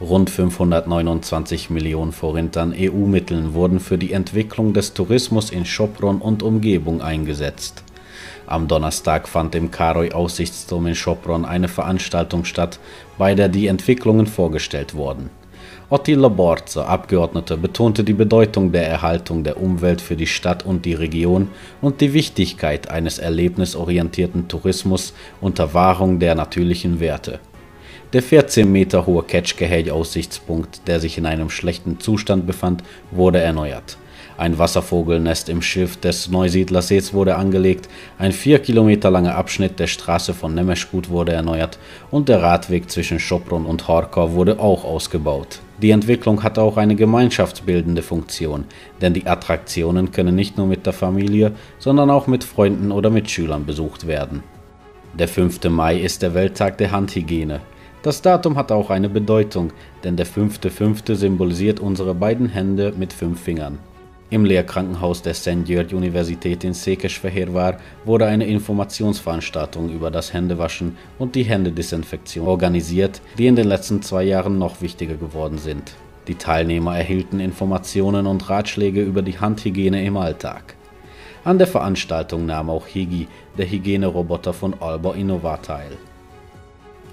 Rund 529 Millionen Forint EU-Mitteln wurden für die Entwicklung des Tourismus in Sopron und Umgebung eingesetzt. Am Donnerstag fand im Karoi-Aussichtsturm in Sopron eine Veranstaltung statt, bei der die Entwicklungen vorgestellt wurden. Ottila Borza, Abgeordneter, betonte die Bedeutung der Erhaltung der Umwelt für die Stadt und die Region und die Wichtigkeit eines erlebnisorientierten Tourismus unter Wahrung der natürlichen Werte. Der 14 Meter hohe Ketschke-Aussichtspunkt, der sich in einem schlechten Zustand befand, wurde erneuert. Ein Wasservogelnest im Schiff des Neusiedlersees wurde angelegt, ein vier Kilometer langer Abschnitt der Straße von Nemeschgut wurde erneuert und der Radweg zwischen Schopron und Harkov wurde auch ausgebaut. Die Entwicklung hat auch eine gemeinschaftsbildende Funktion, denn die Attraktionen können nicht nur mit der Familie, sondern auch mit Freunden oder Mitschülern besucht werden. Der 5. Mai ist der Welttag der Handhygiene. Das Datum hat auch eine Bedeutung, denn der 5.5. symbolisiert unsere beiden Hände mit fünf Fingern. Im Lehrkrankenhaus der St. Georg Universität in Sekeshverhervar wurde eine Informationsveranstaltung über das Händewaschen und die Händedesinfektion organisiert, die in den letzten zwei Jahren noch wichtiger geworden sind. Die Teilnehmer erhielten Informationen und Ratschläge über die Handhygiene im Alltag. An der Veranstaltung nahm auch Higi, der Hygieneroboter von Alba Innova, teil.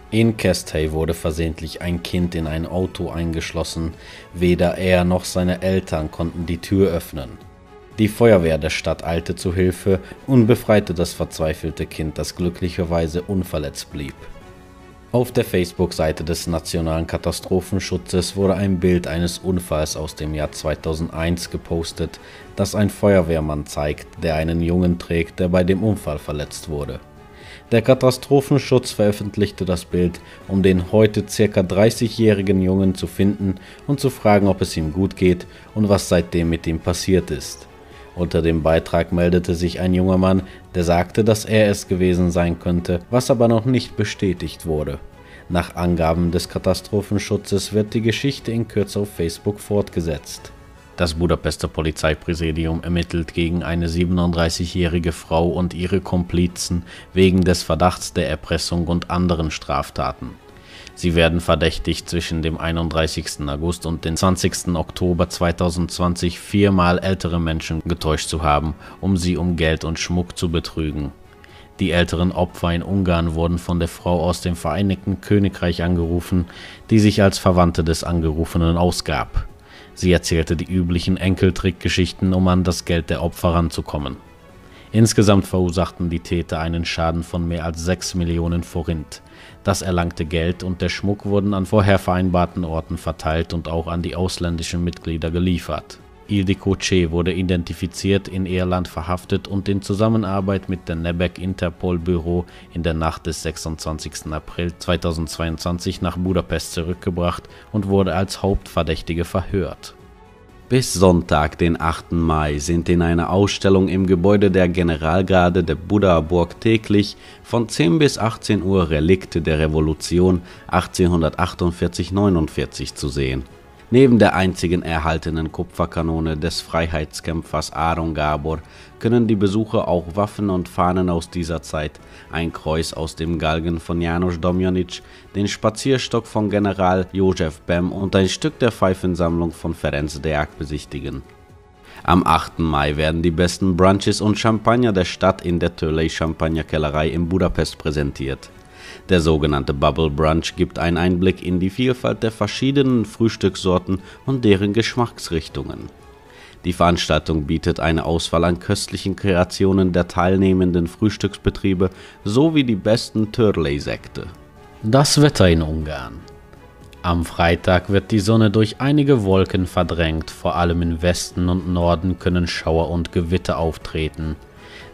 In Kestey wurde versehentlich ein Kind in ein Auto eingeschlossen. Weder er noch seine Eltern konnten die Tür öffnen. Die Feuerwehr der Stadt eilte zu Hilfe und befreite das verzweifelte Kind, das glücklicherweise unverletzt blieb. Auf der Facebook-Seite des Nationalen Katastrophenschutzes wurde ein Bild eines Unfalls aus dem Jahr 2001 gepostet, das ein Feuerwehrmann zeigt, der einen Jungen trägt, der bei dem Unfall verletzt wurde. Der Katastrophenschutz veröffentlichte das Bild, um den heute ca. 30-jährigen Jungen zu finden und zu fragen, ob es ihm gut geht und was seitdem mit ihm passiert ist. Unter dem Beitrag meldete sich ein junger Mann, der sagte, dass er es gewesen sein könnte, was aber noch nicht bestätigt wurde. Nach Angaben des Katastrophenschutzes wird die Geschichte in Kürze auf Facebook fortgesetzt. Das Budapester Polizeipräsidium ermittelt gegen eine 37-jährige Frau und ihre Komplizen wegen des Verdachts der Erpressung und anderen Straftaten. Sie werden verdächtigt, zwischen dem 31. August und dem 20. Oktober 2020 viermal ältere Menschen getäuscht zu haben, um sie um Geld und Schmuck zu betrügen. Die älteren Opfer in Ungarn wurden von der Frau aus dem Vereinigten Königreich angerufen, die sich als Verwandte des Angerufenen ausgab. Sie erzählte die üblichen Enkeltrickgeschichten, um an das Geld der Opfer ranzukommen. Insgesamt verursachten die Täter einen Schaden von mehr als 6 Millionen Forint. Das erlangte Geld und der Schmuck wurden an vorher vereinbarten Orten verteilt und auch an die ausländischen Mitglieder geliefert Ildiko C. wurde identifiziert, in Irland verhaftet und in Zusammenarbeit mit dem Nebek Interpol Büro in der Nacht des 26. April 2022 nach Budapest zurückgebracht und wurde als Hauptverdächtige verhört. Bis Sonntag, den 8. Mai, sind in einer Ausstellung im Gebäude der Generalgarde der Buddha-Burg täglich von 10 bis 18 Uhr Relikte der Revolution 1848-49 zu sehen Neben der einzigen erhaltenen Kupferkanone des Freiheitskämpfers Aaron Gabor können die Besucher auch Waffen und Fahnen aus dieser Zeit, ein Kreuz aus dem Galgen von Janusz Domjanic, den Spazierstock von General Josef Bem und ein Stück der Pfeifensammlung von Ferenc Deák besichtigen. Am 8. Mai werden die besten Brunches und Champagner der Stadt in der Turley Champagnerkellerei in Budapest präsentiert der sogenannte Bubble Brunch gibt einen Einblick in die Vielfalt der verschiedenen Frühstückssorten und deren Geschmacksrichtungen. Die Veranstaltung bietet eine Auswahl an köstlichen Kreationen der teilnehmenden Frühstücksbetriebe sowie die besten Törley-Sekte. Das Wetter in Ungarn. Am Freitag wird die Sonne durch einige Wolken verdrängt, vor allem im Westen und Norden können Schauer und Gewitter auftreten.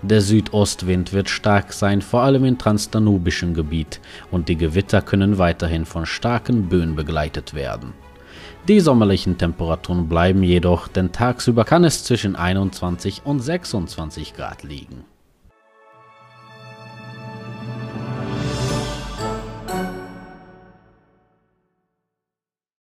Der Südostwind wird stark sein, vor allem im transdanubischen Gebiet, und die Gewitter können weiterhin von starken Böen begleitet werden. Die sommerlichen Temperaturen bleiben jedoch, denn tagsüber kann es zwischen 21 und 26 Grad liegen